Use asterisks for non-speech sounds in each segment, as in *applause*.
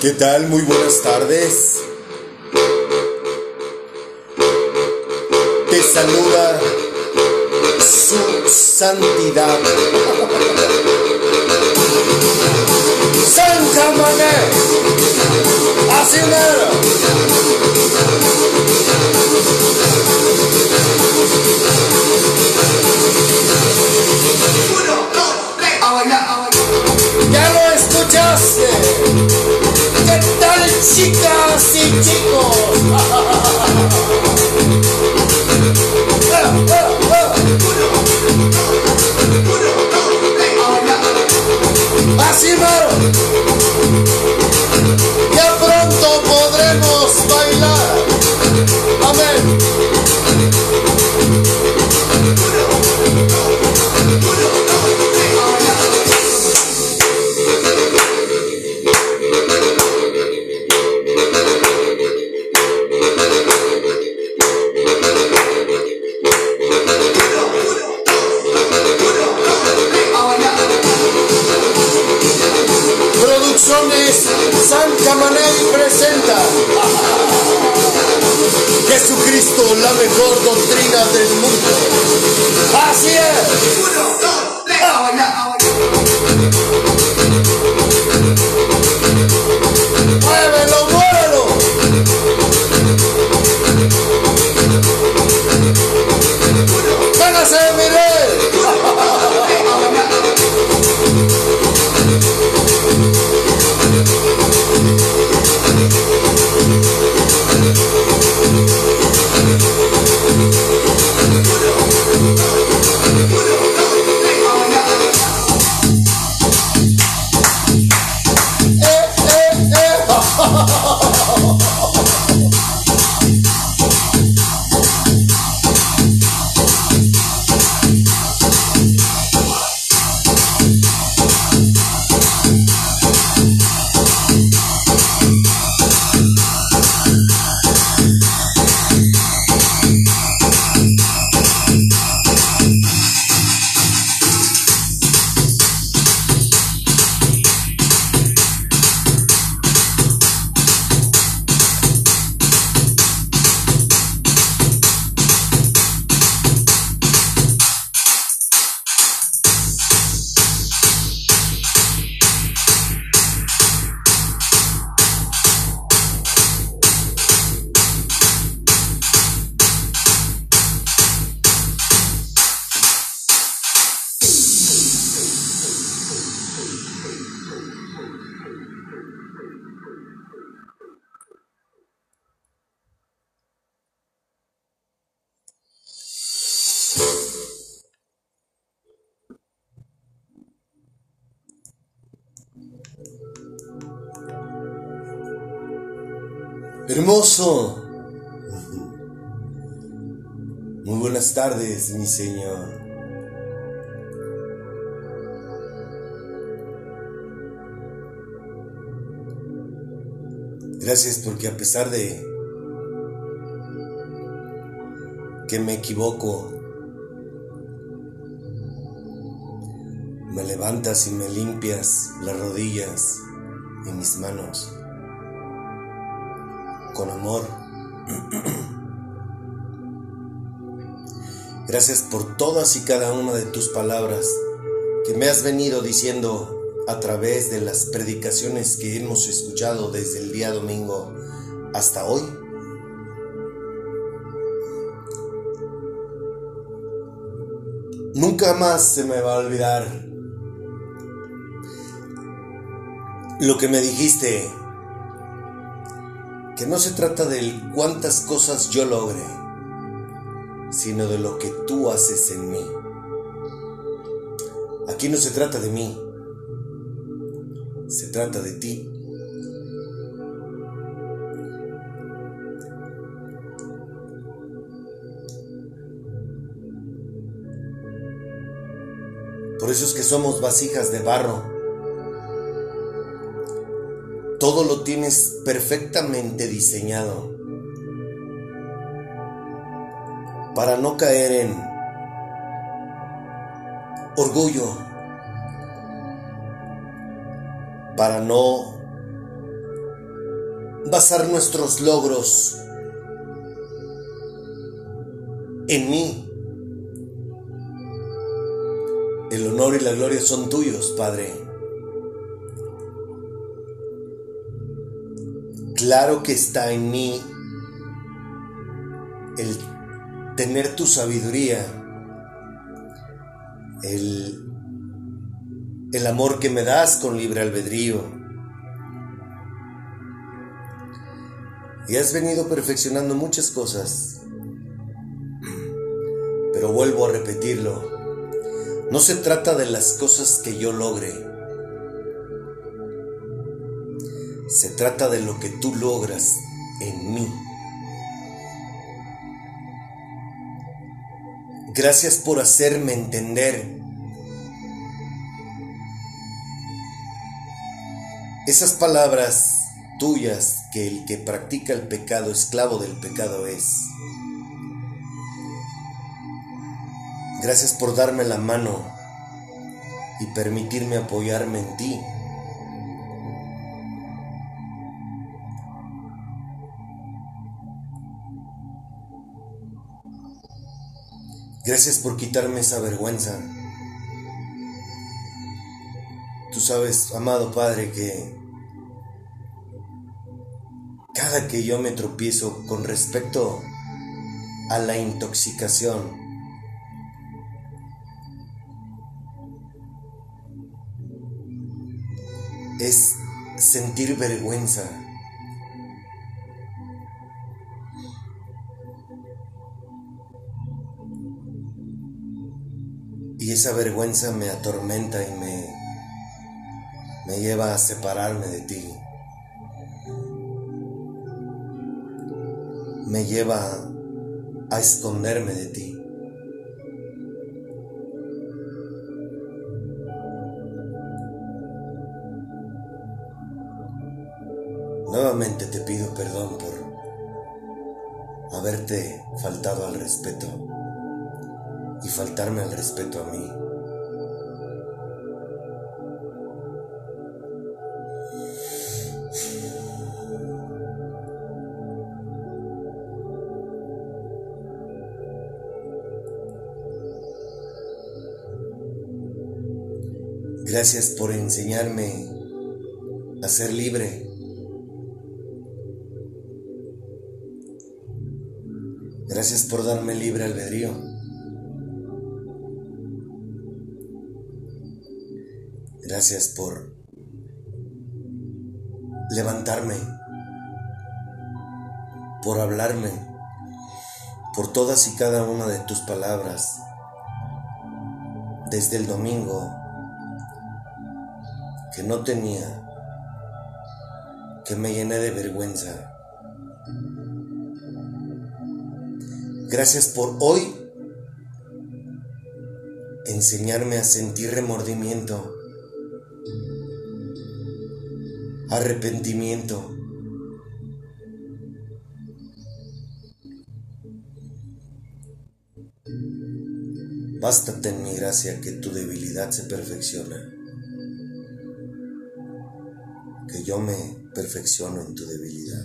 ¿Qué tal? Muy buenas tardes. Te saluda su santidad. San. Así mero. Uno, dos, tres, a bailar, a bailar. Ya lo escuchaste. ¿Qué tal chicas y chicos? Uno. *laughs* Así mero. Eh, Hermoso. Muy buenas tardes, mi Señor. Gracias porque a pesar de que me equivoco, me levantas y me limpias las rodillas y mis manos con amor. Gracias por todas y cada una de tus palabras que me has venido diciendo a través de las predicaciones que hemos escuchado desde el día domingo hasta hoy. Nunca más se me va a olvidar lo que me dijiste que no se trata de cuántas cosas yo logre, sino de lo que tú haces en mí. Aquí no se trata de mí, se trata de ti. Por eso es que somos vasijas de barro. Todo lo tienes perfectamente diseñado para no caer en orgullo, para no basar nuestros logros en mí. El honor y la gloria son tuyos, Padre. Claro que está en mí el tener tu sabiduría, el, el amor que me das con libre albedrío. Y has venido perfeccionando muchas cosas. Pero vuelvo a repetirlo. No se trata de las cosas que yo logre. Se trata de lo que tú logras en mí. Gracias por hacerme entender esas palabras tuyas que el que practica el pecado, esclavo del pecado es. Gracias por darme la mano y permitirme apoyarme en ti. Gracias por quitarme esa vergüenza. Tú sabes, amado Padre, que cada que yo me tropiezo con respecto a la intoxicación, es sentir vergüenza. Esa vergüenza me atormenta y me, me lleva a separarme de ti. Me lleva a esconderme de ti. Nuevamente te pido perdón por haberte faltado al respeto y faltarme al respeto a mí. Gracias por enseñarme a ser libre. Gracias por darme libre albedrío. Gracias por levantarme, por hablarme, por todas y cada una de tus palabras. Desde el domingo que no tenía, que me llené de vergüenza. Gracias por hoy enseñarme a sentir remordimiento, arrepentimiento. Bástate en mi gracia que tu debilidad se perfecciona, que yo me perfecciono en tu debilidad.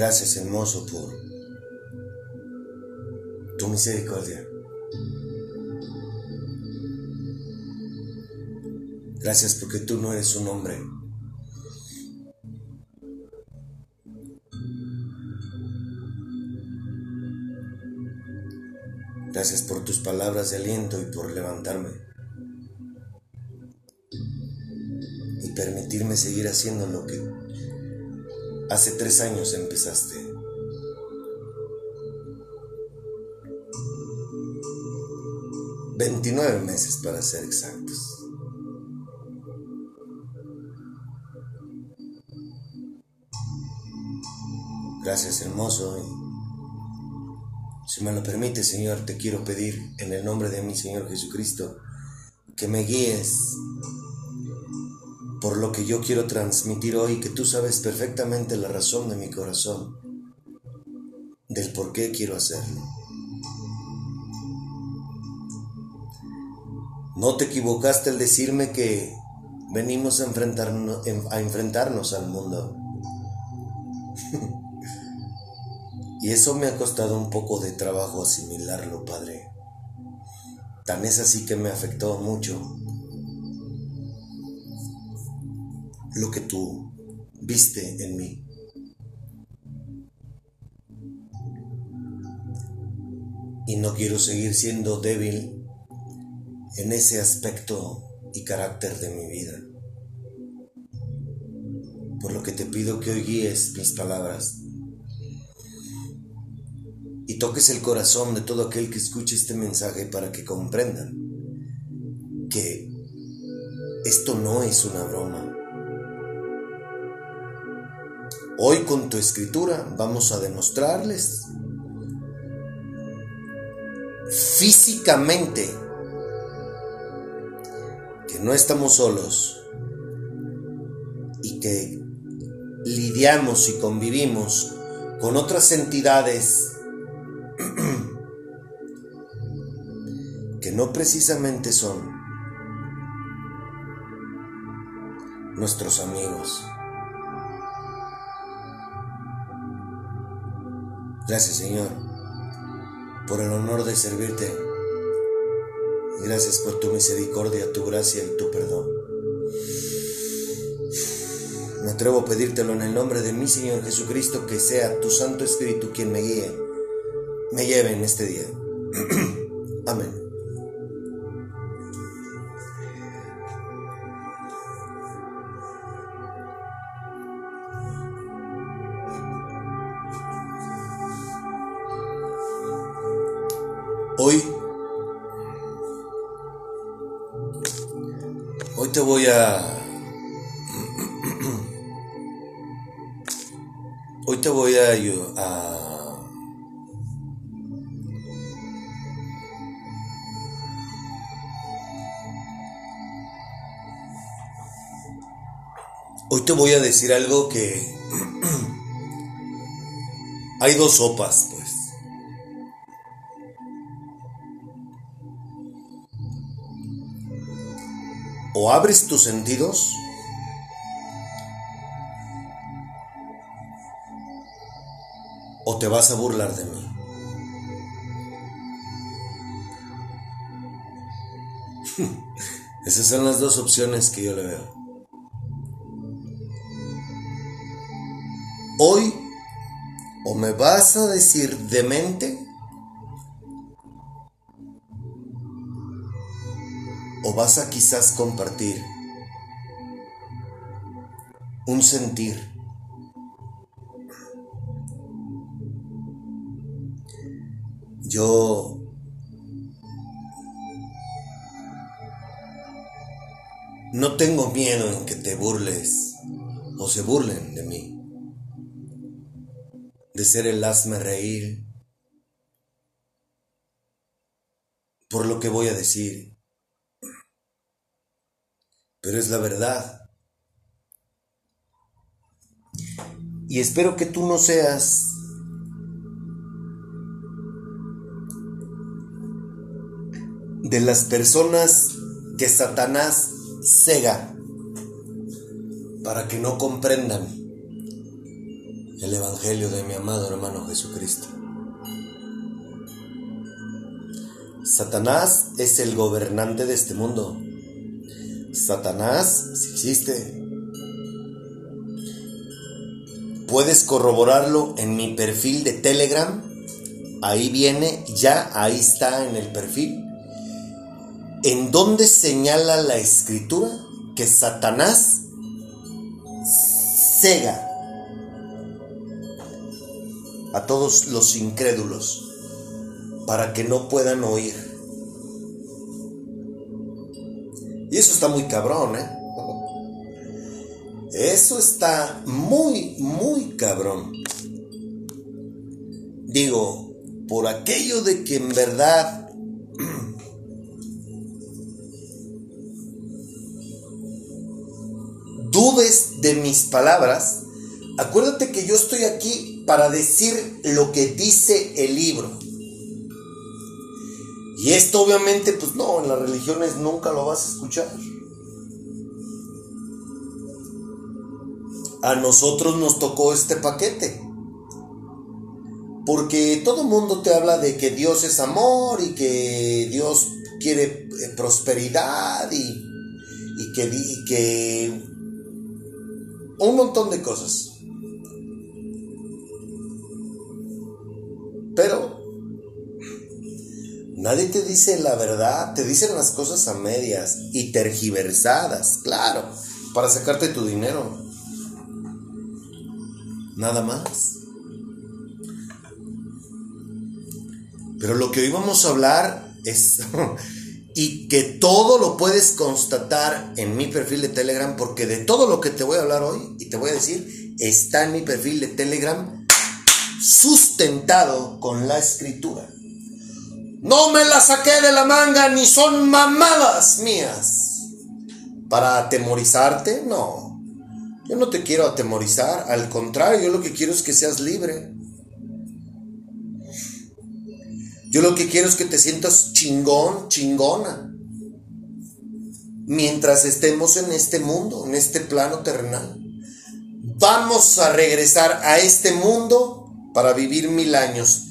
Gracias, hermoso, por tu misericordia. Gracias porque tú no eres un hombre. Gracias por tus palabras de aliento y por levantarme. Y permitirme seguir haciendo lo que hace tres años empezaste. Veintinueve meses para ser exactos. Gracias hermoso. si me lo permite Señor, te quiero pedir en el nombre de mi Señor Jesucristo que me guíes por lo que yo quiero transmitir hoy, que tú sabes perfectamente la razón de mi corazón, del por qué quiero hacerlo. No te equivocaste al decirme que venimos a enfrentarnos, a enfrentarnos al mundo. *laughs* y eso me ha costado un poco de trabajo asimilarlo, Padre. Tan es así que me afectó mucho lo que tú viste en mí. Y no quiero seguir siendo débil en ese aspecto y carácter de mi vida. Por lo que te pido que hoy guíes mis palabras y toques el corazón de todo aquel que escuche este mensaje para que comprendan que esto no es una broma. Hoy con tu escritura vamos a demostrarles físicamente no estamos solos y que lidiamos y convivimos con otras entidades *clears throat* que no precisamente son nuestros amigos. Gracias Señor por el honor de servirte. Gracias por tu misericordia, tu gracia y tu perdón. Me atrevo a pedírtelo en el nombre de mi Señor Jesucristo, que sea tu Santo Espíritu quien me guíe, me lleve en este día. *clears throat* decir algo que... *clears throat* Hay dos sopas, pues. o abres tus sentidos o te vas a burlar de mí. *laughs* Esas son las dos opciones que yo le veo. Hoy o me vas a decir demente o vas a quizás compartir un sentir. Yo no tengo miedo en que te burles o se burlen de mí, de ser el hazme reír por lo que voy a decir pero es la verdad. Y espero que tú no seas de las personas que Satanás cega para que no comprendan el Evangelio de mi amado hermano Jesucristo. Satanás es el gobernante de este mundo. Satanás, si existe. Puedes corroborarlo en mi perfil de Telegram. Ahí viene, ya ahí está en el perfil. En donde señala la escritura que Satanás cega a todos los incrédulos para que no puedan oír. Y eso está muy cabrón, ¿eh? *laughs* Eso está muy, muy cabrón. Digo, por aquello de que en verdad *clears throat* dudes de mis palabras, acuérdate que yo estoy aquí para decir lo que dice el libro. Y esto obviamente, pues no, en las religiones nunca lo vas a escuchar. A nosotros nos tocó este paquete. Porque todo mundo te habla de que Dios es amor y que Dios quiere eh, prosperidad y, y que, y que un montón de cosas. Nadie te dice la verdad, te dicen las cosas a medias y tergiversadas, claro, para sacarte tu dinero. Nada más. Pero lo que hoy vamos a hablar es *laughs* y que todo lo puedes constatar en mi perfil de Telegram, porque de todo lo que te voy a hablar hoy y te voy a decir, está en mi perfil de Telegram sustentado con la escritura. No me la saqué de la manga ni son mamadas mías. Para atemorizarte, no. Yo no te quiero atemorizar, al contrario, yo lo que quiero es que seas libre. Yo lo que quiero es que te sientas chingón, chingona. Mientras estemos en este mundo, en este plano terrenal. Vamos a regresar a este mundo para vivir mil años.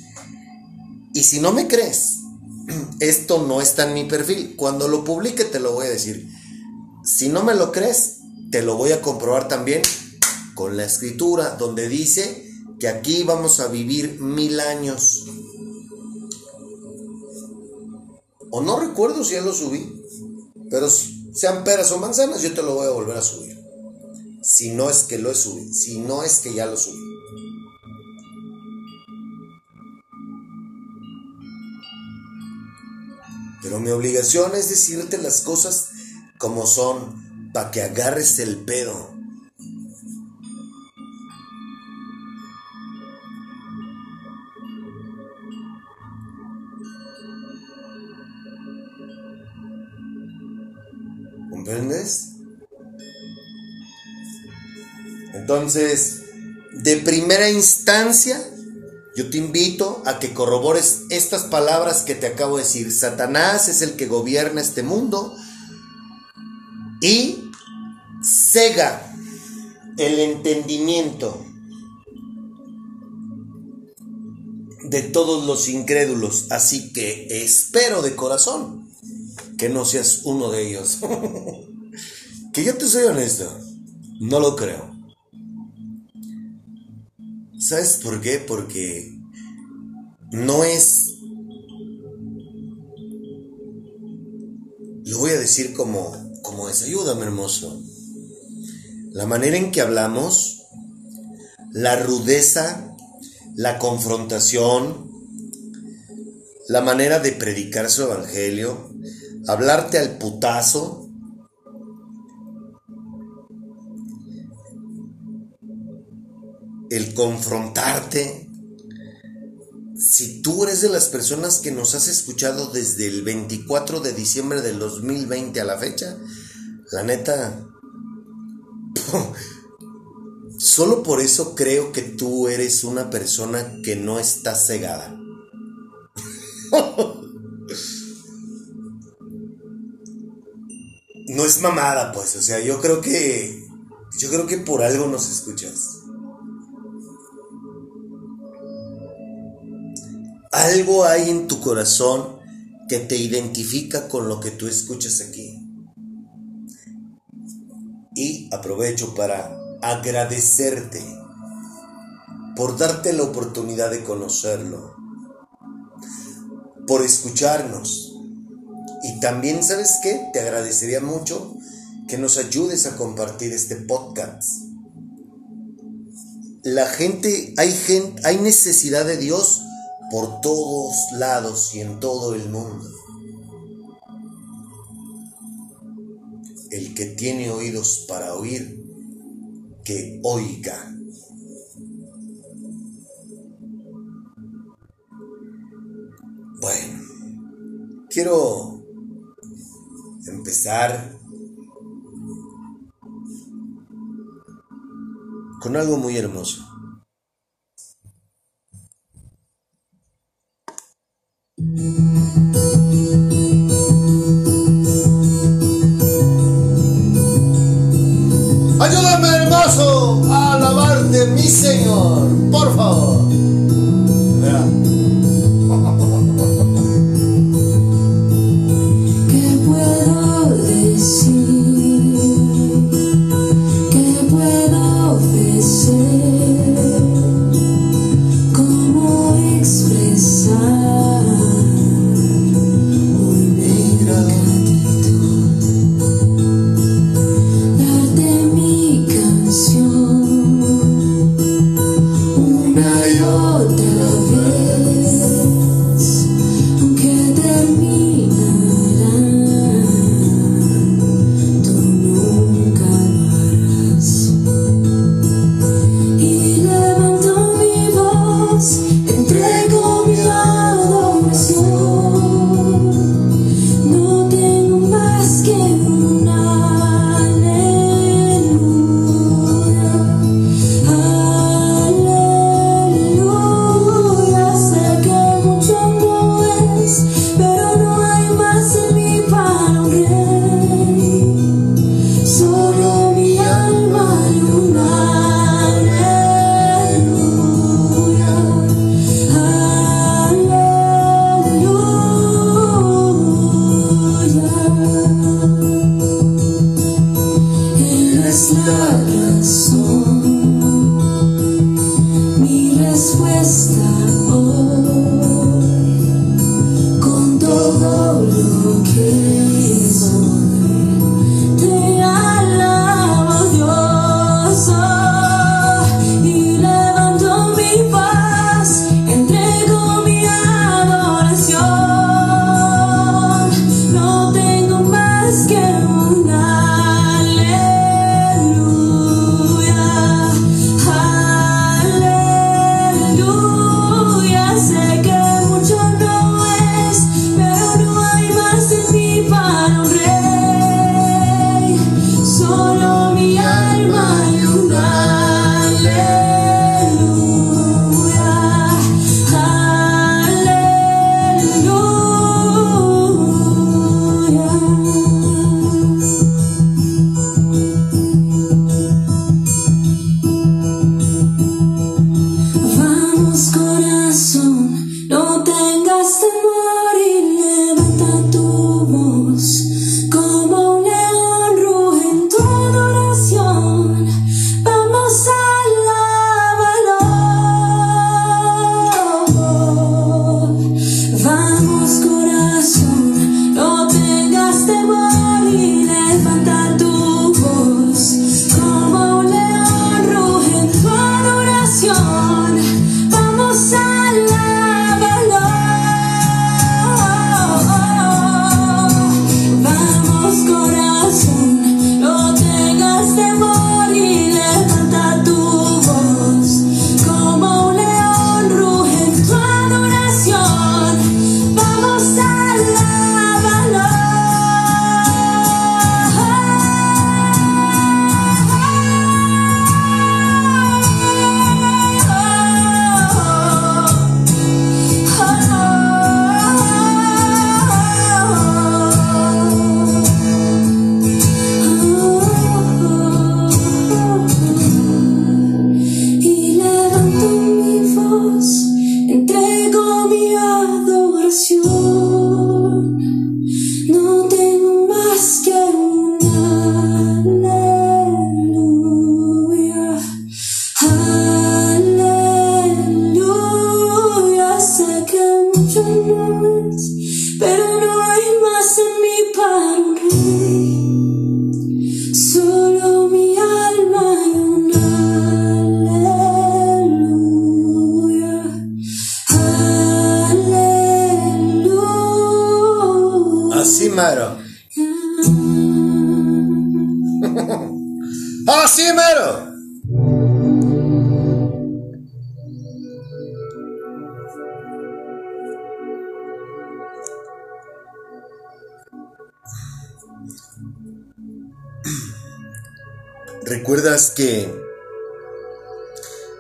Y si no me crees, *clears throat* esto no está en mi perfil. Cuando lo publique te lo voy a decir. Si no me lo crees, te lo voy a comprobar también con la escritura donde dice que aquí vamos a vivir mil años. O no recuerdo si ya lo subí. Pero sean peras o manzanas, yo te lo voy a volver a subir. Si no es que lo he subido. Si no es que ya lo subí. Pero mi obligación es decirte las cosas como son, para que agarres el pedo. ¿Comprendes? Entonces, de primera instancia, yo te invito a que corrobores estas palabras que te acabo de decir. Satanás es el que gobierna este mundo y cega el entendimiento de todos los incrédulos. Así que espero de corazón que no seas uno de ellos. *laughs* que yo te soy honesto, no lo creo. ¿Sabes por qué? Porque no es... Lo voy a decir como, como es, ayúdame hermoso. La manera en que hablamos, la rudeza, la confrontación, la manera de predicar su evangelio, hablarte al putazo, el confrontarte. Si tú eres de las personas que nos has escuchado desde el 24 de diciembre del 2020 a la fecha, la neta, *laughs* solo por eso creo que tú eres una persona que no está cegada. *laughs* no es mamada, pues, o sea, yo creo que yo creo que por algo nos escuchas. Algo hay en tu corazón que te identifica con lo que tú escuchas aquí. Y aprovecho para agradecerte por darte la oportunidad de conocerlo, por escucharnos. Y también, ¿sabes qué? Te agradecería mucho que nos ayudes a compartir este podcast. La gente, hay gente, hay necesidad de Dios por todos lados y en todo el mundo. El que tiene oídos para oír, que oiga. Bueno, quiero empezar con algo muy hermoso. Ayúdame, hermoso, a alabarte, mi Señor, por favor. Pero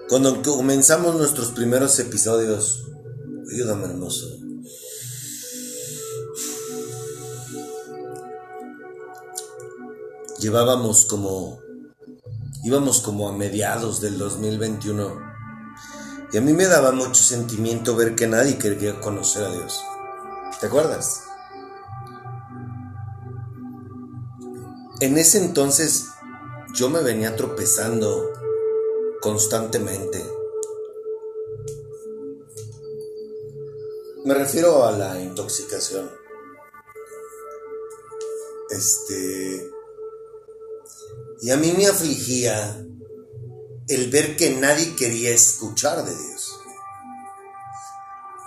Cuando comenzamos nuestros primeros episodios, ayúdame hermoso. Llevábamos como, íbamos como a mediados del 2021 y a mí me daba mucho sentimiento ver que nadie quería conocer a Dios. ¿Te acuerdas? En ese entonces yo me venía tropezando constantemente. Me refiero a la intoxicación. Este. Y a mí me afligía el ver que nadie quería escuchar de Dios.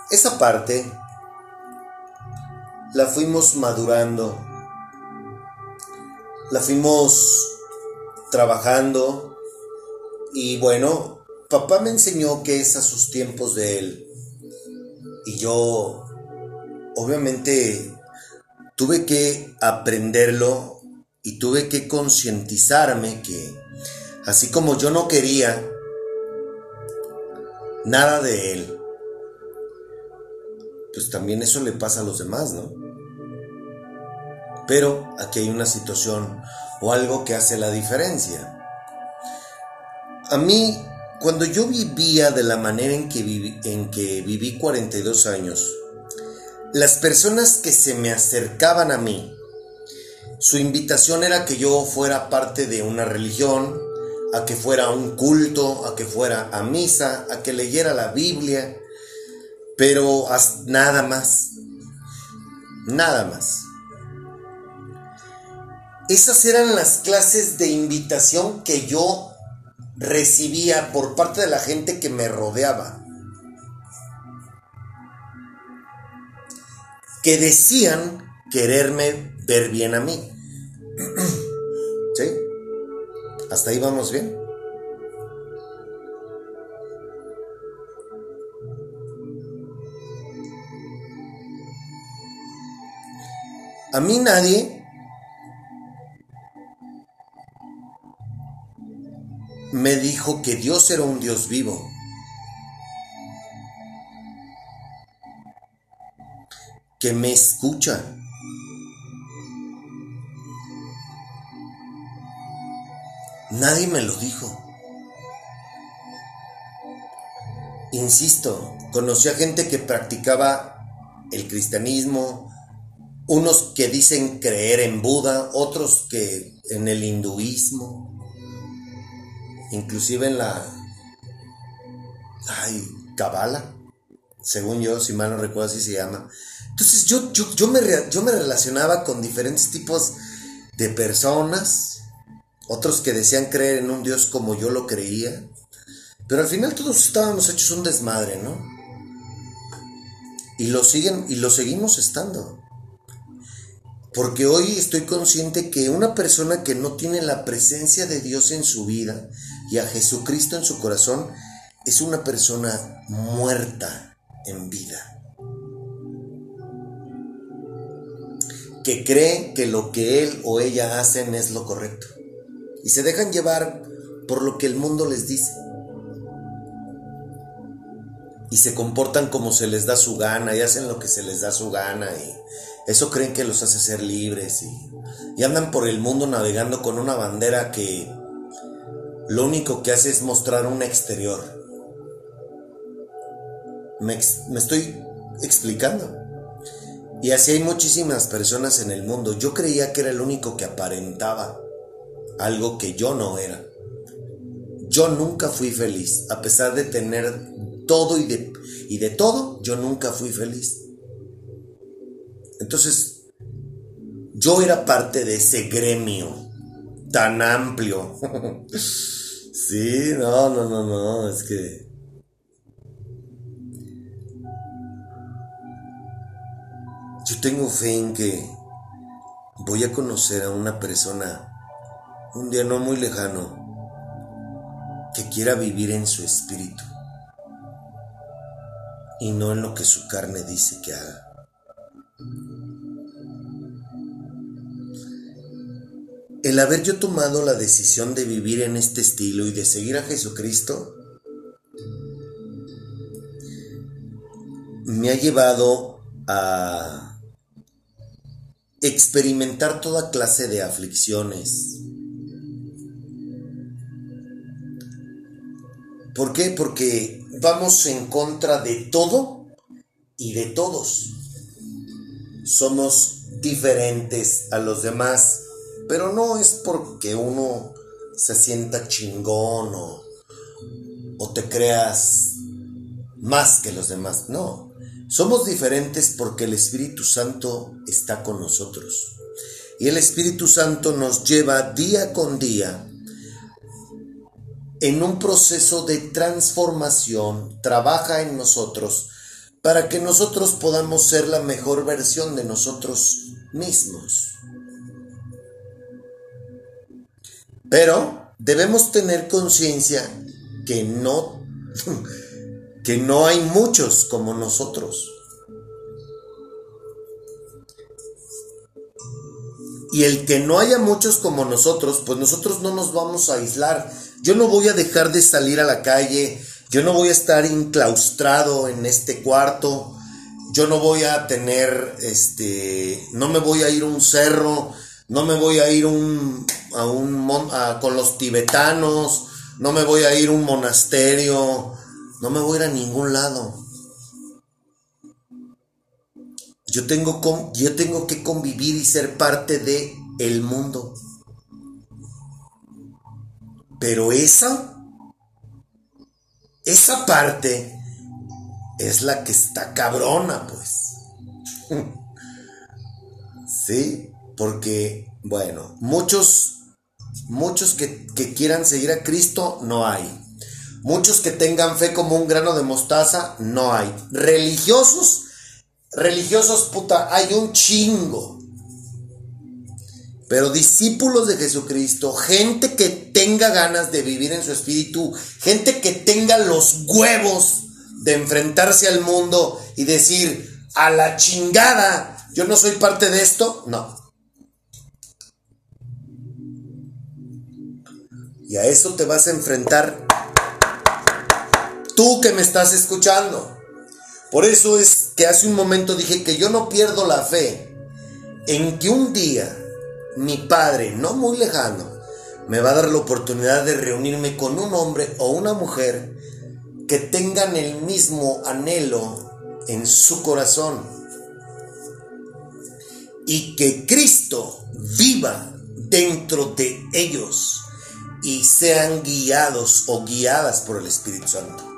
Esa parte la fuimos madurando, la fuimos trabajando y bueno, papá me enseñó que es a sus tiempos de él. Y yo, obviamente, tuve que aprenderlo y tuve que concientizarme que, así como yo no quería nada de él, pues también eso le pasa a los demás, ¿no? Pero aquí hay una situación o algo que hace la diferencia. A mí, cuando yo vivía de la manera en que viví, en que viví 42 años, las personas que se me acercaban a mí, su invitación era que yo fuera parte de una religión, a que fuera un culto, a que fuera a misa, a que leyera la Biblia, pero nada más, nada más. Esas eran las clases de invitación que yo recibía por parte de la gente que me rodeaba. Que decían quererme ver bien a mí. *clears throat* ¿Sí? ¿Hasta ahí vamos bien? A mí nadie me dijo que Dios era un Dios vivo. Que me escucha. Nadie me lo dijo. Insisto, conocí a gente que practicaba el cristianismo, unos que dicen creer en Buda, otros que en el hinduismo, inclusive en la ay, Kabbalah, según yo, si mal no recuerdo así se llama. Entonces yo, yo, yo, me, yo me relacionaba con diferentes tipos de personas, otros que decían creer en un Dios como yo lo creía, pero al final todos estábamos hechos un desmadre, ¿no? Y lo siguen y lo seguimos estando. Porque hoy estoy consciente que una persona que no tiene la presencia de Dios en su vida y a Jesucristo en su corazón es una persona muerta en vida. Que cree que lo que él o ella hacen es lo correcto. Y se dejan llevar por lo que el mundo les dice. Y se comportan como se les da su gana y hacen lo que se les da su gana y eso creen que los hace ser libres y, andan por el mundo navegando con una bandera que lo único que hace es mostrar un exterior. Me, estoy explicando. Y así hay muchísimas personas en el mundo. Yo creía que era el único que aparentaba algo que yo no era. Yo nunca fui feliz, a pesar de tener todo y de, y de todo, yo nunca fui feliz. Entonces, yo era parte de ese gremio tan amplio. *laughs* sí, no, no, no, no, es que... Yo tengo fe en que voy a conocer a una persona un día no muy lejano que quiera vivir en su espíritu y no en lo que su carne dice que haga. el haber yo tomado la decisión de vivir en este estilo y de seguir a Jesucristo, me ha llevado a experimentar toda clase de aflicciones. ¿Por qué? Porque vamos en contra de todo y de todos. Somos diferentes a los demás pero no es porque uno se sienta chingón o, o te creas más que los demás, no. Somos diferentes porque el Espíritu Santo está con nosotros. Y el Espíritu Santo nos lleva día con día en un proceso de transformación, trabaja en nosotros para que nosotros podamos ser la mejor versión de nosotros mismos. Pero debemos tener conciencia que no *laughs* que no hay muchos como nosotros. Y el que no haya muchos como nosotros, pues nosotros no nos vamos a aislar. Yo no voy a dejar de salir a la calle, yo no voy a estar enclaustrado en este cuarto, yo no voy a tener, este, no me voy a ir a un cerro, no me voy a ir un, a un, mon- con los tibetanos, no me voy a ir a un monasterio, no me voy a ir a ningún lado. Yo tengo, yo tengo que convivir y ser parte de el mundo. Pero esa, esa parte es la que está cabrona, pues. *laughs* Sí, porque, bueno, muchos, muchos que, que quieran seguir a Cristo, no hay. Muchos que tengan fe como un grano de mostaza, no hay. Religiosos, religiosos, puta, hay un chingo. Pero discípulos de Jesucristo, gente que tenga ganas de vivir en su espíritu, gente que tenga los huevos de enfrentarse al mundo y decir, a la chingada, yo no soy parte de esto, no. Y a eso te vas a enfrentar tú que me estás escuchando. Por eso es que hace un momento dije que yo no pierdo la fe en que un día mi padre, no muy lejano, me va a dar la oportunidad de reunirme con un hombre o una mujer que tengan el mismo anhelo en su corazón y que Cristo viva dentro de ellos y sean guiados o guiadas por el Espíritu Santo.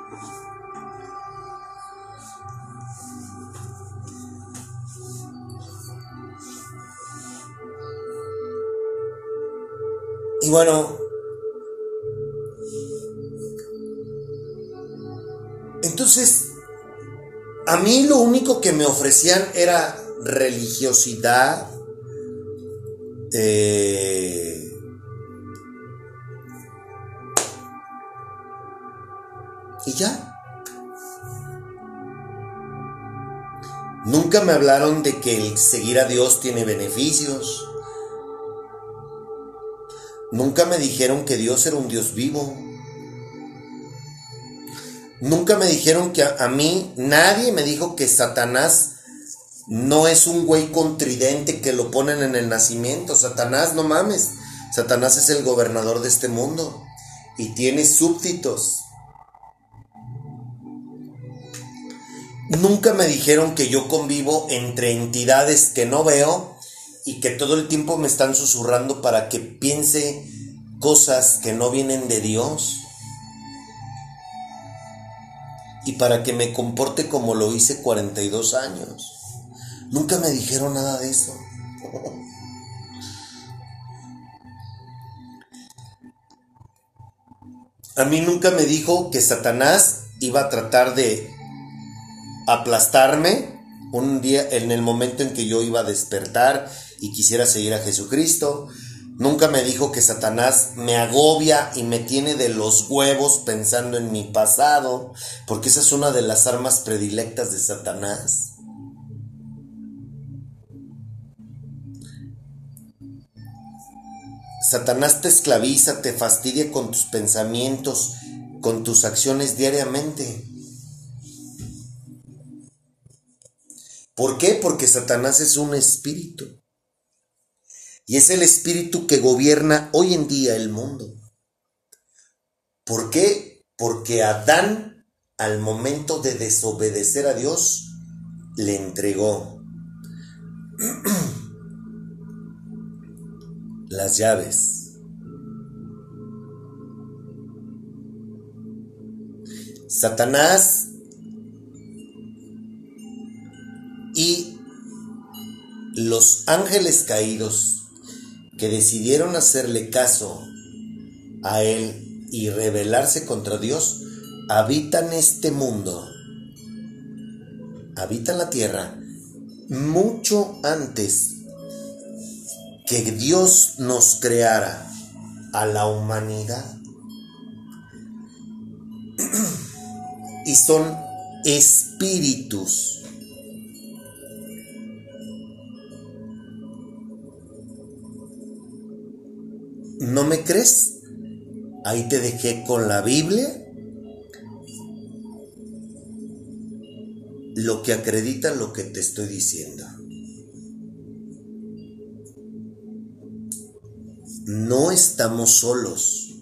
Y bueno, entonces, a mí lo único que me ofrecían era religiosidad, eh, y ya. Nunca me hablaron de que el seguir a Dios tiene beneficios. Nunca me dijeron que Dios era un Dios vivo. Nunca me dijeron que a, mí, nadie me dijo que Satanás no es un güey contridente que lo ponen en el nacimiento. Satanás, no mames. Satanás es el gobernador de este mundo y tiene súbditos. Nunca me dijeron que yo convivo entre entidades que no veo y que todo el tiempo me están susurrando para que piense cosas que no vienen de Dios y para que me comporte como lo hice 42 años. Nunca me dijeron nada de eso. A mí nunca me dijo que Satanás iba a tratar de aplastarme un día en el momento en que yo iba a despertar y quisiera seguir a Jesucristo. Nunca me dijo que Satanás me agobia y me tiene de los huevos pensando en mi pasado, porque esa es una de las armas predilectas de Satanás. Satanás te esclaviza, te fastidia con tus pensamientos, con tus acciones diariamente. ¿Por qué? Porque Satanás es un espíritu. Y es el espíritu que gobierna hoy en día el mundo. ¿Por qué? Porque Adán, al momento de desobedecer a Dios, le entregó *clears throat* las llaves. Satanás los ángeles caídos que decidieron hacerle caso a él y rebelarse contra Dios, habitan este mundo, habitan la tierra mucho antes que Dios nos creara a la humanidad. *clears throat* y son espíritus. ¿No me crees? Ahí te dejé con la Biblia. Lo que acredita lo que te estoy diciendo. No estamos solos.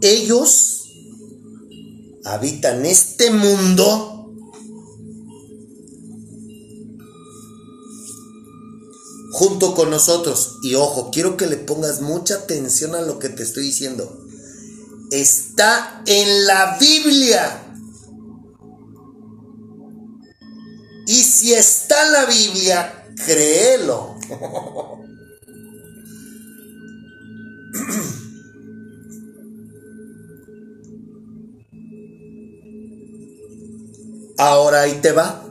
Ellos habitan este mundo con nosotros. Y ojo, quiero que le pongas mucha atención a lo que te estoy diciendo. Está en la Biblia. Y si está en la Biblia, créelo. *clears throat* Ahora ahí te va.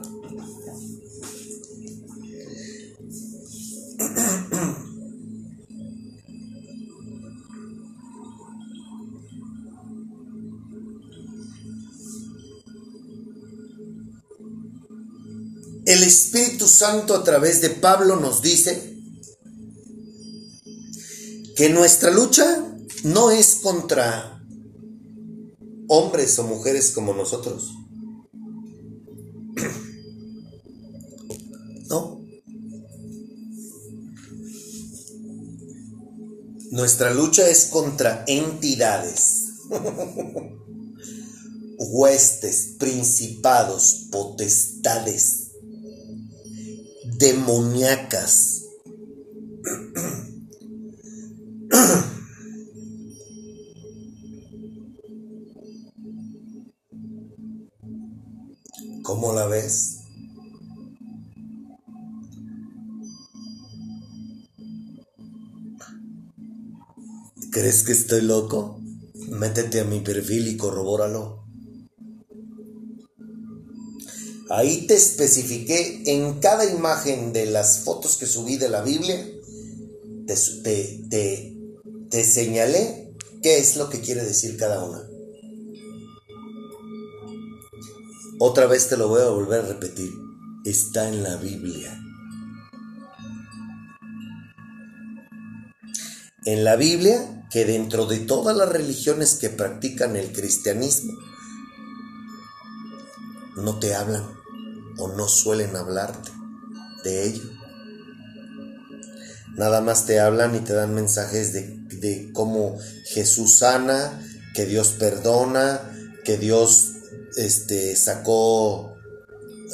Santo a través de Pablo nos dice que nuestra lucha no es contra hombres o mujeres como nosotros. *clears throat* No. Nuestra lucha es contra entidades, *laughs* huestes, principados, potestades, demoníacas. ¿Cómo la ves? ¿Crees que estoy loco? Métete a mi perfil y corrobóralo. Ahí te especifiqué en cada imagen de las fotos que subí de la Biblia, te, te- te- te señalé qué es lo que quiere decir cada una. Otra vez te lo voy a volver a repetir. Está en la Biblia. En la Biblia, que dentro de todas las religiones que practican el cristianismo, no te hablan o no suelen hablarte de ello. Nada más te hablan y te dan mensajes de, de cómo Jesús sana, que Dios perdona, que Dios este, sacó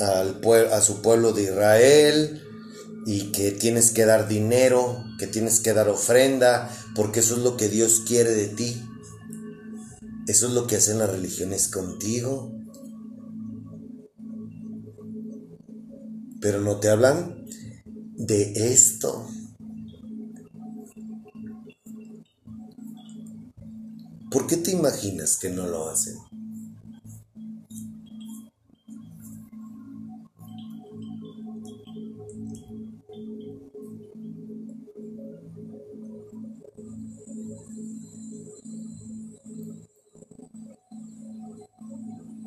al a su pueblo de Israel y que tienes que dar dinero, que tienes que dar ofrenda, porque eso es lo que Dios quiere de ti. Eso es lo que hacen las religiones contigo. Pero no te hablan de esto. ¿Por qué te imaginas que no lo hacen?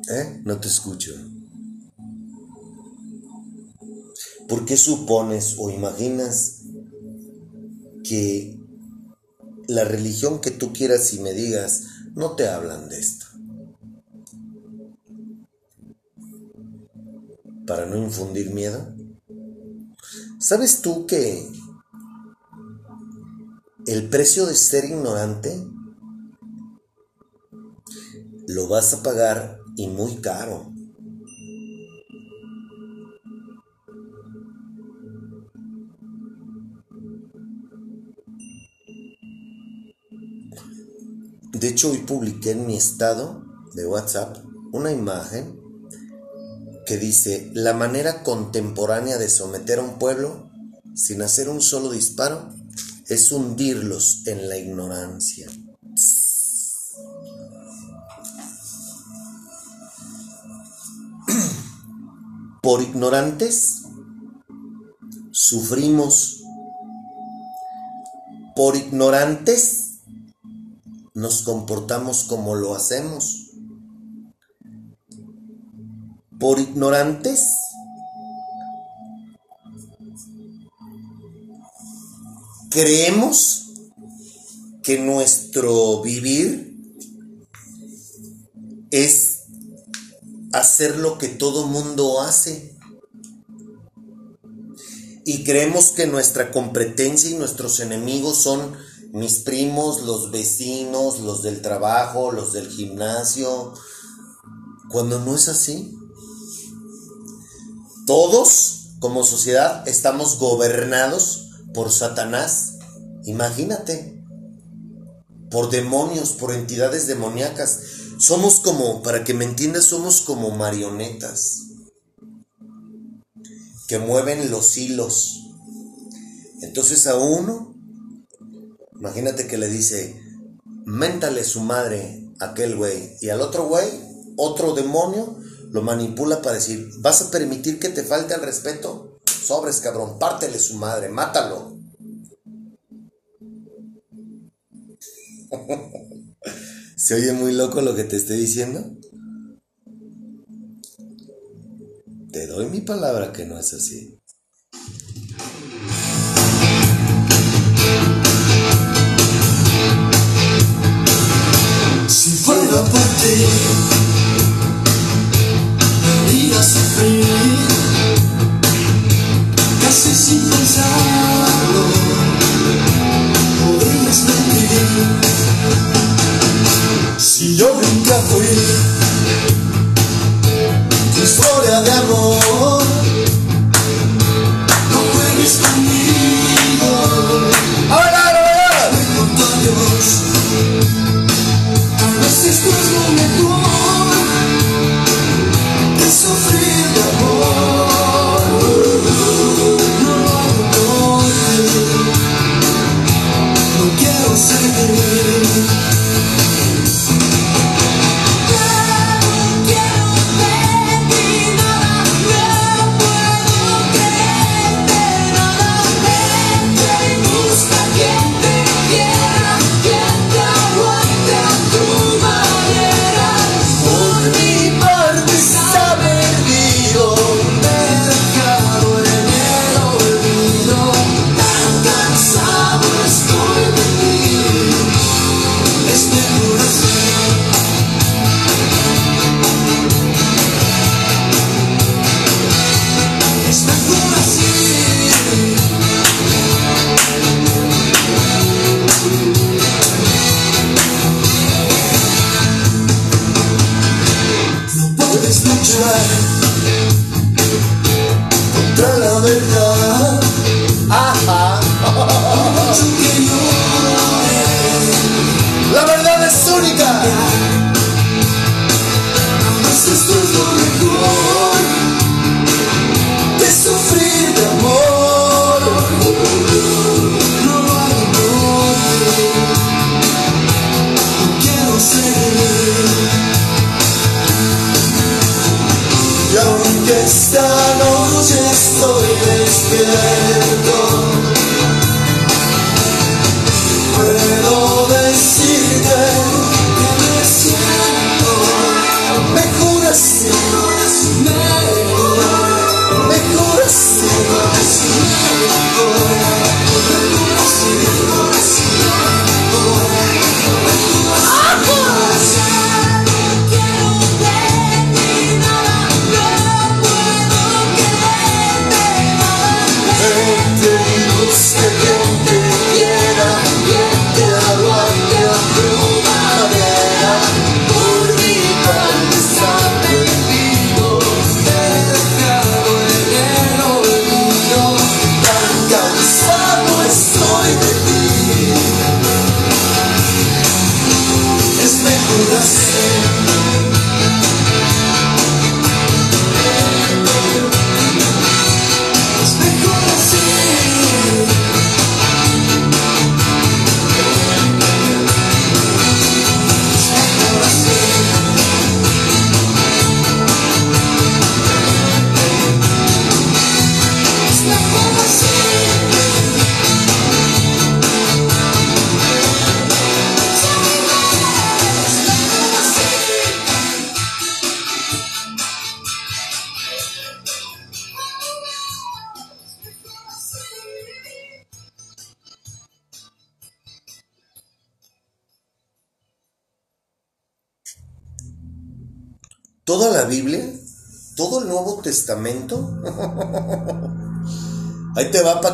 ¿Eh? No te escucho. ¿Por qué supones o imaginas que la religión que tú quieras y me digas no te hablan de esto? no infundir miedo? ¿Sabes tú que el precio de ser ignorante lo vas a pagar y muy caro? De hecho, hoy publiqué en mi estado de WhatsApp una imagen que dice, la manera contemporánea de someter a un pueblo sin hacer un solo disparo es hundirlos en la ignorancia. *clears throat* Por ignorantes sufrimos. Por ignorantes nos comportamos como lo hacemos. Por ignorantes creemos que nuestro vivir es hacer lo que todo mundo hace. Y creemos que nuestra competencia y nuestros enemigos son mis primos, los vecinos, los del trabajo, los del gimnasio, cuando no es así. Todos como sociedad estamos gobernados por Satanás. Imagínate. Por demonios, por entidades demoníacas. Somos como, para que me entiendas, somos como marionetas que mueven los hilos. Entonces a uno, imagínate que le dice, méntale su madre a aquel güey. Y al otro güey, otro demonio, lo manipula para decir, ¿vas a permitir que te falte el respeto? Sobres, cabrón, pártele su madre, mátalo. *laughs* ¿Se oye muy loco lo que te estoy diciendo? Te doy mi palabra que no es así. Si fuera por ti, me iba a sufrir, casi sin pensarlo, podrías mentir. Si yo nunca fui tu historia de amor, no juegues conmigo, junto a Dios. A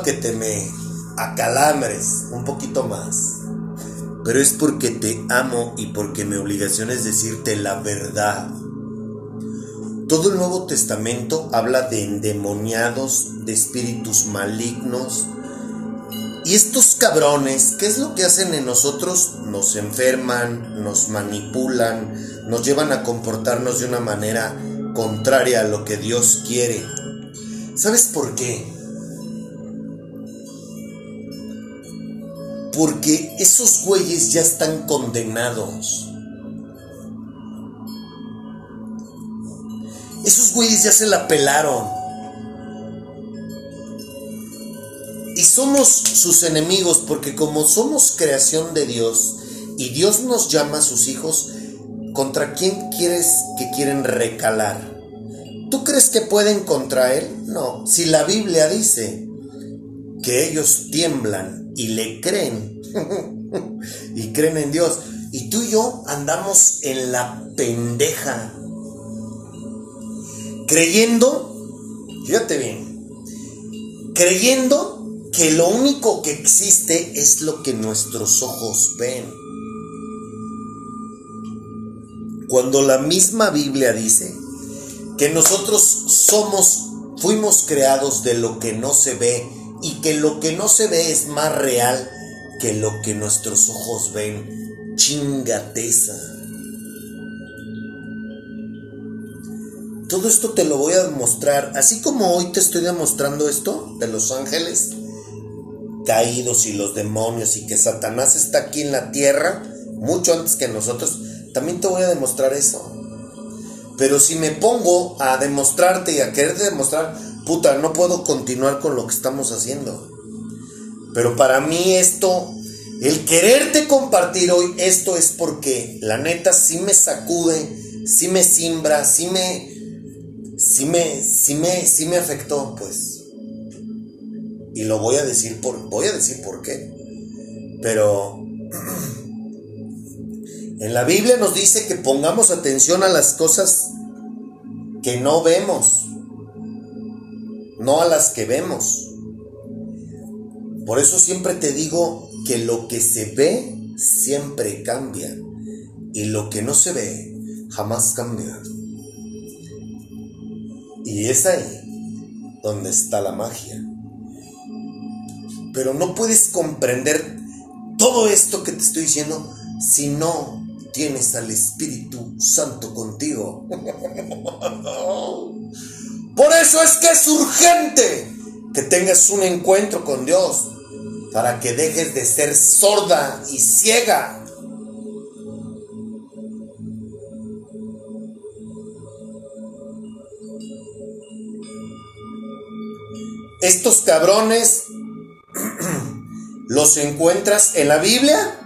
que te me acalambres un poquito más. Pero es porque te amo y porque mi obligación es decirte la verdad. Todo el Nuevo Testamento habla de endemoniados, de espíritus malignos. Y estos cabrones, ¿qué es lo que hacen en nosotros? Nos enferman, nos manipulan, nos llevan a comportarnos de una manera contraria a lo que Dios quiere. ¿Sabes por qué? Porque esos güeyes ya están condenados. Esos güeyes ya se la pelaron. Y somos sus enemigos porque como somos creación de Dios y Dios nos llama a sus hijos, ¿contra quién quieres que quieren recalar? ¿Tú crees que pueden contra Él? No. Si la Biblia dice que ellos tiemblan y le creen. *laughs* Y creen en Dios, y tú y yo andamos en la pendeja. Creyendo, fíjate bien, creyendo que lo único que existe es lo que nuestros ojos ven. Cuando la misma Biblia dice que nosotros somos, fuimos creados de lo que no se ve y que lo que no se ve es más real que lo que nuestros ojos ven. Chingateza. Todo esto te lo voy a demostrar, así como hoy te estoy demostrando esto de los ángeles caídos y los demonios y que Satanás está aquí en la tierra mucho antes que nosotros, también te voy a demostrar eso. Pero si me pongo a demostrarte y a quererte demostrar, puta, no puedo continuar con lo que estamos haciendo. Pero para mí esto, el quererte compartir hoy, esto es porque la neta sí me sacude, sí me simbra, sí me, sí me, sí me, sí me afectó, pues. Y lo voy a decir por, voy a decir por qué. Pero *clears throat* en la Biblia nos dice que pongamos atención a las cosas que no vemos, no a las que vemos. Por eso siempre te digo que lo que se ve siempre cambia y lo que no se ve jamás cambia. Y es ahí donde está la magia. Pero no puedes comprender todo esto que te estoy diciendo si no tienes al Espíritu Santo contigo. *laughs* Por eso es que es urgente que tengas un encuentro con Dios para que dejes de ser sorda y ciega. Estos cabrones *clears throat* los encuentras en la Biblia,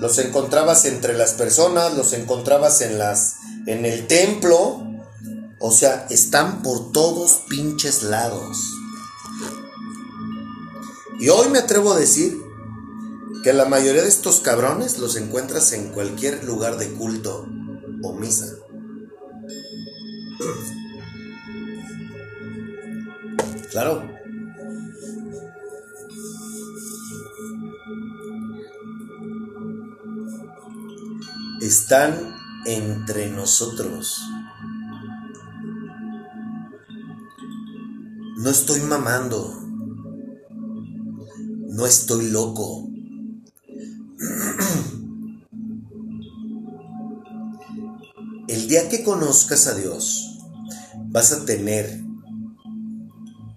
los encontrabas entre las personas, los encontrabas en las en el templo, o sea, están por todos pinches lados. Y hoy me atrevo a decir que la mayoría de estos cabrones los encuentras en cualquier lugar de culto o misa. *clears throat* Claro. Están entre nosotros. No estoy mamando. No estoy loco. El día que conozcas a Dios, vas a tener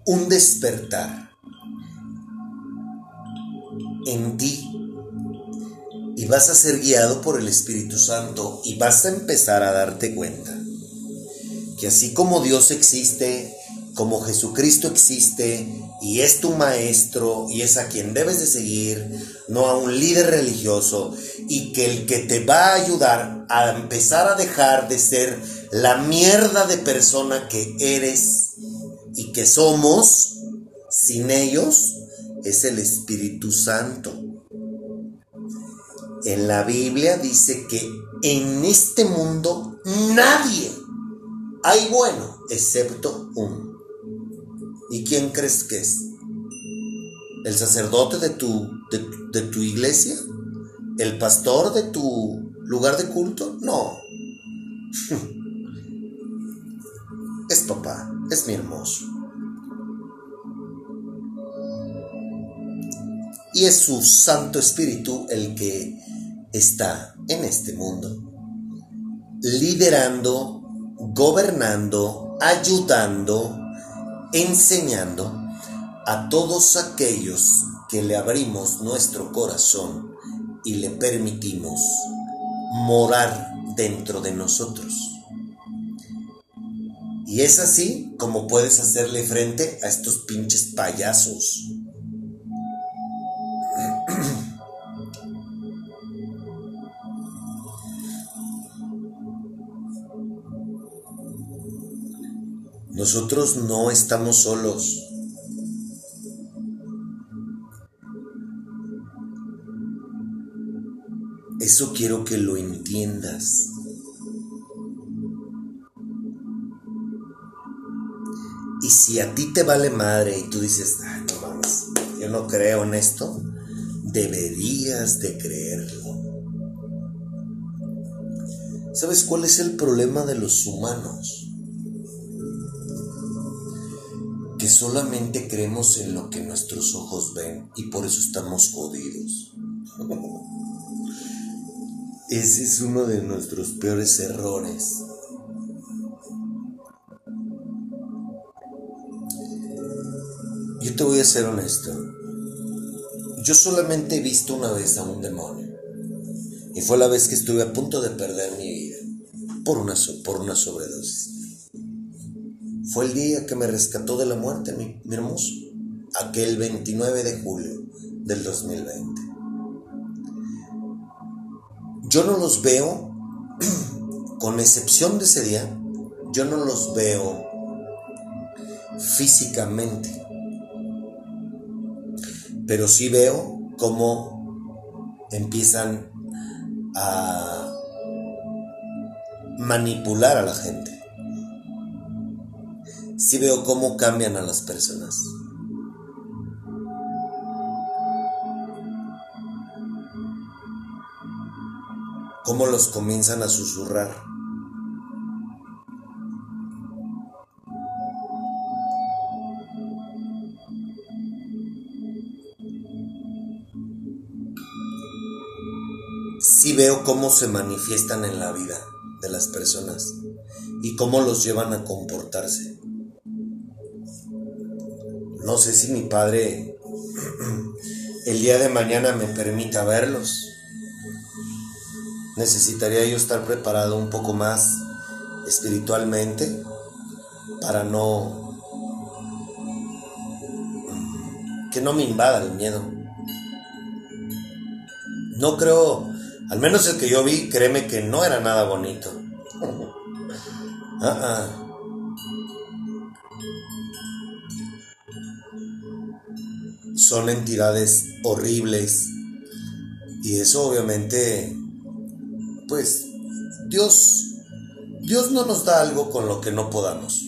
un despertar en ti y vas a ser guiado por el Espíritu Santo y vas a empezar a darte cuenta que así como Dios existe, como Jesucristo existe y es tu maestro y es a quien debes de seguir, no a un líder religioso, y que el que te va a ayudar a empezar a dejar de ser la mierda de persona que eres y que somos sin ellos, es el Espíritu Santo. En la Biblia dice que en este mundo nadie, hay bueno, excepto uno. ¿Y quién crees que es? ¿El sacerdote de tu, de, de tu iglesia? ¿El pastor de tu lugar de culto? No. *laughs* Es papá, es mi hermoso. Y es su Santo Espíritu el que está en este mundo, liderando, gobernando, ayudando, enseñando a todos aquellos que le abrimos nuestro corazón y le permitimos morar dentro de nosotros. Y es así como puedes hacerle frente a estos pinches payasos. Nosotros no estamos solos. Eso quiero que lo entiendas. Y si a ti te vale madre y tú dices, "Ay, no mames, yo no creo en esto, deberías de creerlo. ¿Sabes cuál es el problema de los humanos? Solamente creemos en lo que nuestros ojos ven y por eso estamos jodidos. *laughs* Ese es uno de nuestros peores errores. Yo te voy a ser honesto. Yo solamente he visto una vez a un demonio. Y fue la vez que estuve a punto de perder mi vida por una, por una sobredosis. Fue el día que me rescató de la muerte, mi, hermoso. Aquel 29 de julio del 2020. Yo no los veo, *clears throat* con excepción de ese día, yo no los veo físicamente. Pero sí veo cómo empiezan a manipular a la gente. Sí veo cómo cambian a las personas. Cómo los comienzan a susurrar. sí veo cómo se manifiestan en la vida de las personas y cómo los llevan a comportarse. No sé si mi padre el día de mañana me permita verlos. Necesitaría yo estar preparado un poco más espiritualmente para no que no me invada el miedo. No creo, al menos el que yo vi, créeme que no era nada bonito. *laughs* Ah, ah. Son entidades horribles. Y eso obviamente, pues, Dios, Dios no nos da algo con lo que no podamos.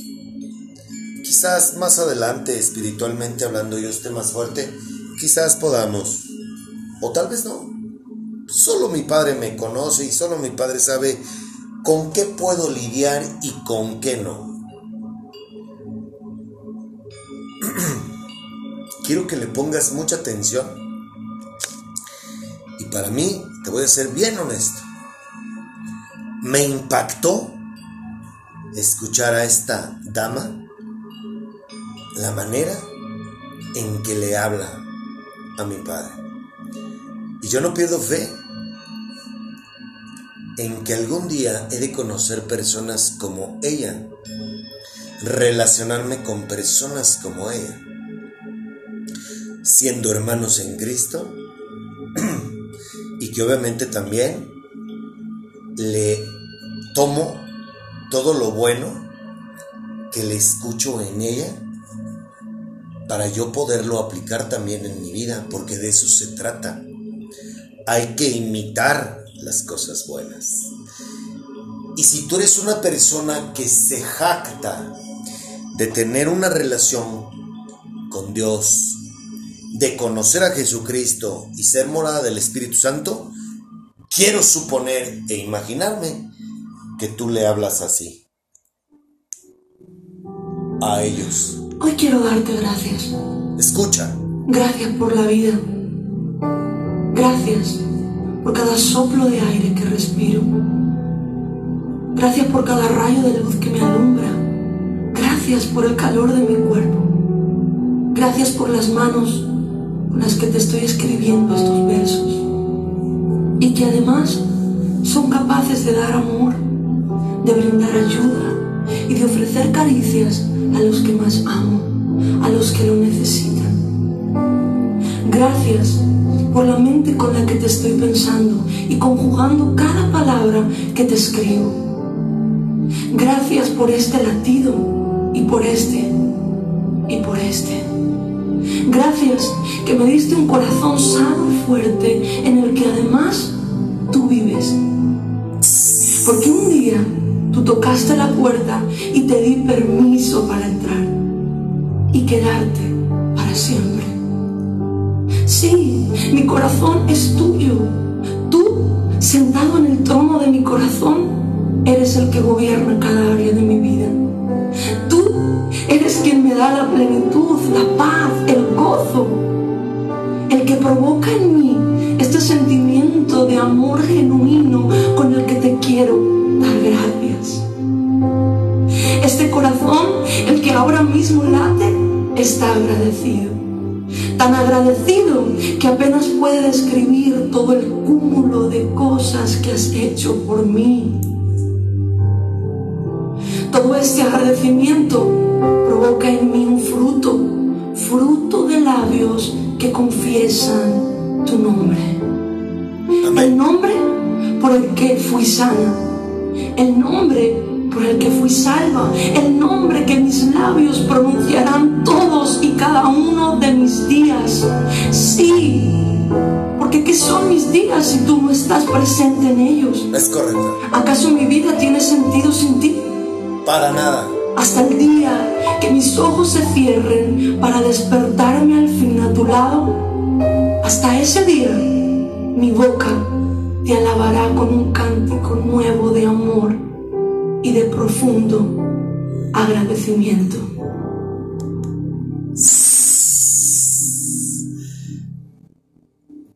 Quizás más adelante, espiritualmente hablando, yo esté más fuerte, quizás podamos. O tal vez no. Solo mi padre me conoce y solo mi padre sabe con qué puedo lidiar y con qué no. Quiero que le pongas mucha atención. Y para mí, te voy a ser bien honesto. Me impactó escuchar a esta dama la manera en que le habla a mi padre. Y yo no pierdo fe en que algún día he de conocer personas como ella, relacionarme con personas como ella, siendo hermanos en Cristo *clears throat* y que obviamente también le tomo todo lo bueno que le escucho en ella para yo poderlo aplicar también en mi vida, porque de eso se trata. Hay que imitar las cosas buenas. Y si tú eres una persona que se jacta de tener una relación con Dios, de conocer a Jesucristo y ser morada del Espíritu Santo, quiero suponer e imaginarme que tú le hablas así a ellos. Hoy quiero darte gracias. Escucha, Gracias por la vida. Gracias por cada soplo de aire que respiro. Gracias por cada rayo de luz que me alumbra. Gracias por el calor de mi cuerpo. Gracias por las manos las que te estoy escribiendo estos versos. Y que además son capaces de dar amor, de brindar ayuda y de ofrecer caricias a los que más amo, a los que lo necesitan. Gracias por la mente con la que te estoy pensando y conjugando cada palabra que te escribo. Gracias por este latido y por este y por este. Gracias que me diste un corazón sano y fuerte en el que además tú vives. Porque un día tú tocaste la puerta y te di permiso para entrar y quedarte para siempre. Sí, mi corazón es tuyo. Tú, sentado en el trono de mi corazón, eres el que gobierna cada área de mi vida. Eres quien me da la plenitud, la paz, el gozo, el que provoca en mí este sentimiento de amor genuino con el que te quiero dar gracias. Este corazón, el que ahora mismo late, está agradecido. Tan agradecido que apenas puede describir todo el cúmulo de cosas que has hecho por mí. Todo este agradecimiento confiesan tu nombre. El nombre por el que fui sana. El nombre por el que fui salva. El nombre que mis labios pronunciarán todos y cada uno de mis días. Sí, porque ¿qué son mis días si tú no estás presente en ellos? Es correcto. ¿Acaso mi vida tiene sentido sin ti? Para nada. Hasta el día que mis ojos se cierren para despertarme al fin a tu lado, hasta ese día mi boca te alabará con un cántico nuevo de amor y de profundo agradecimiento.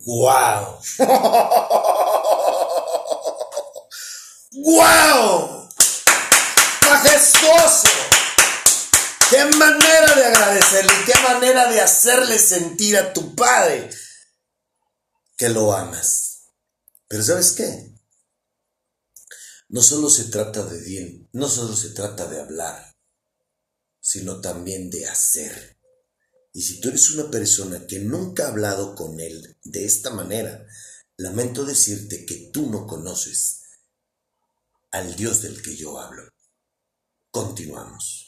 ¡Wow! ¡Wow! *laughs* ¡Majestuoso! ¡Qué manera de agradecerle! ¡Qué manera de hacerle sentir a tu padre que lo amas! Pero ¿sabes qué? No solo se trata de bien, no solo se trata de hablar, sino también de hacer. Y si tú eres una persona que nunca ha hablado con él de esta manera, lamento decirte que tú no conoces al Dios del que yo hablo. Continuamos.